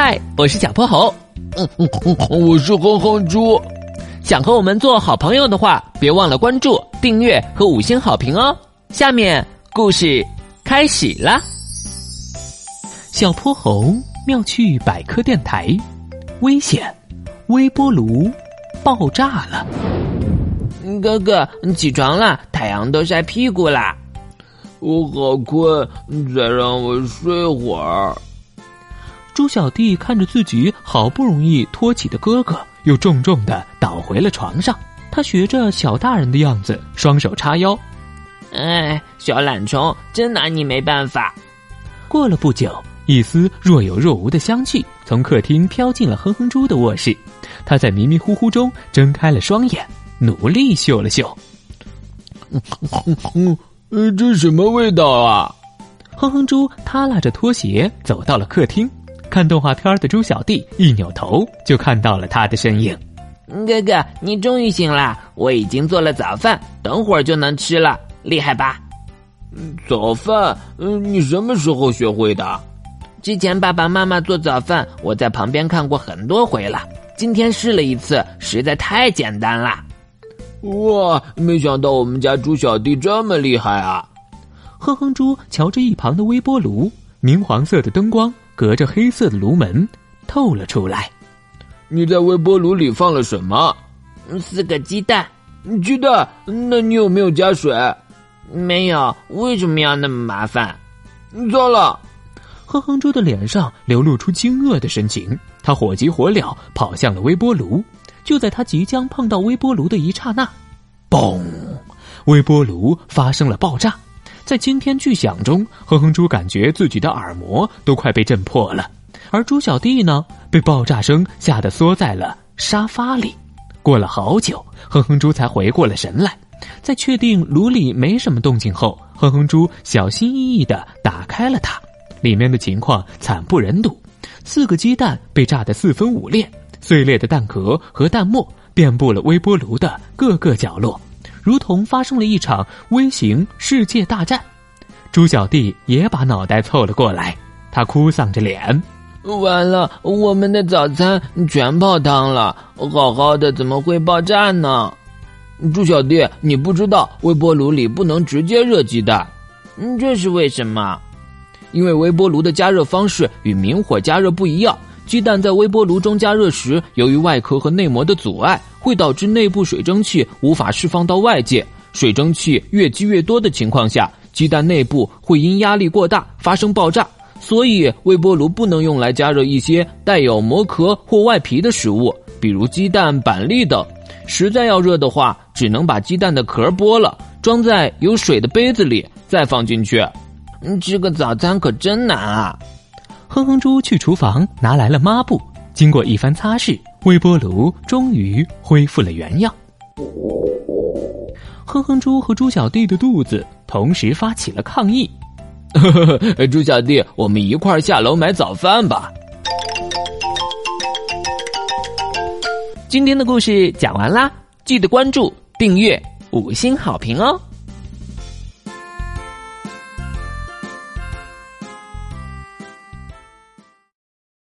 嗨，我是小泼猴。嗯嗯嗯，我是哼哼猪。想和我们做好朋友的话，别忘了关注、订阅和五星好评哦。下面故事开始啦。小泼猴妙趣百科电台，危险！微波炉爆炸了。哥哥，你起床了，太阳都晒屁股啦。我好困，再让我睡会儿。猪小弟看着自己好不容易托起的哥哥，又重重的倒回了床上。他学着小大人的样子，双手叉腰。哎，小懒虫，真拿你没办法。过了不久，一丝若有若无的香气从客厅飘进了哼哼猪的卧室。他在迷迷糊糊中睁开了双眼，努力嗅了嗅。嗯，这什么味道啊？哼哼猪耷拉着拖鞋走到了客厅。看动画片的猪小弟一扭头就看到了他的身影。哥哥，你终于醒了！我已经做了早饭，等会儿就能吃了，厉害吧？早饭？嗯，你什么时候学会的？之前爸爸妈妈做早饭，我在旁边看过很多回了。今天试了一次，实在太简单了。哇，没想到我们家猪小弟这么厉害啊！哼哼猪瞧着一旁的微波炉，明黄色的灯光。隔着黑色的炉门透了出来。你在微波炉里放了什么？四个鸡蛋。鸡蛋？那你有没有加水？没有。为什么要那么麻烦？糟了！哼哼猪的脸上流露出惊愕的神情，他火急火燎跑向了微波炉。就在他即将碰到微波炉的一刹那，嘣！微波炉发生了爆炸。在惊天巨响中，哼哼猪感觉自己的耳膜都快被震破了，而猪小弟呢，被爆炸声吓得缩在了沙发里。过了好久，哼哼猪才回过了神来，在确定炉里没什么动静后，哼哼猪小心翼翼地打开了它，里面的情况惨不忍睹：四个鸡蛋被炸得四分五裂，碎裂的蛋壳和蛋沫遍布了微波炉的各个角落。如同发生了一场微型世界大战，猪小弟也把脑袋凑了过来，他哭丧着脸：“完了，我们的早餐全泡汤了，好好的怎么会爆炸呢？”猪小弟，你不知道微波炉里不能直接热鸡蛋，嗯这是为什么？因为微波炉的加热方式与明火加热不一样。鸡蛋在微波炉中加热时，由于外壳和内膜的阻碍，会导致内部水蒸气无法释放到外界。水蒸气越积越多的情况下，鸡蛋内部会因压力过大发生爆炸。所以，微波炉不能用来加热一些带有膜壳或外皮的食物，比如鸡蛋、板栗等。实在要热的话，只能把鸡蛋的壳剥了，装在有水的杯子里，再放进去。吃个早餐可真难啊！哼哼猪去厨房拿来了抹布，经过一番擦拭，微波炉终于恢复了原样。哼哼猪和猪小弟的肚子同时发起了抗议。猪小弟，我们一块儿下楼买早饭吧。今天的故事讲完啦，记得关注、订阅、五星好评哦。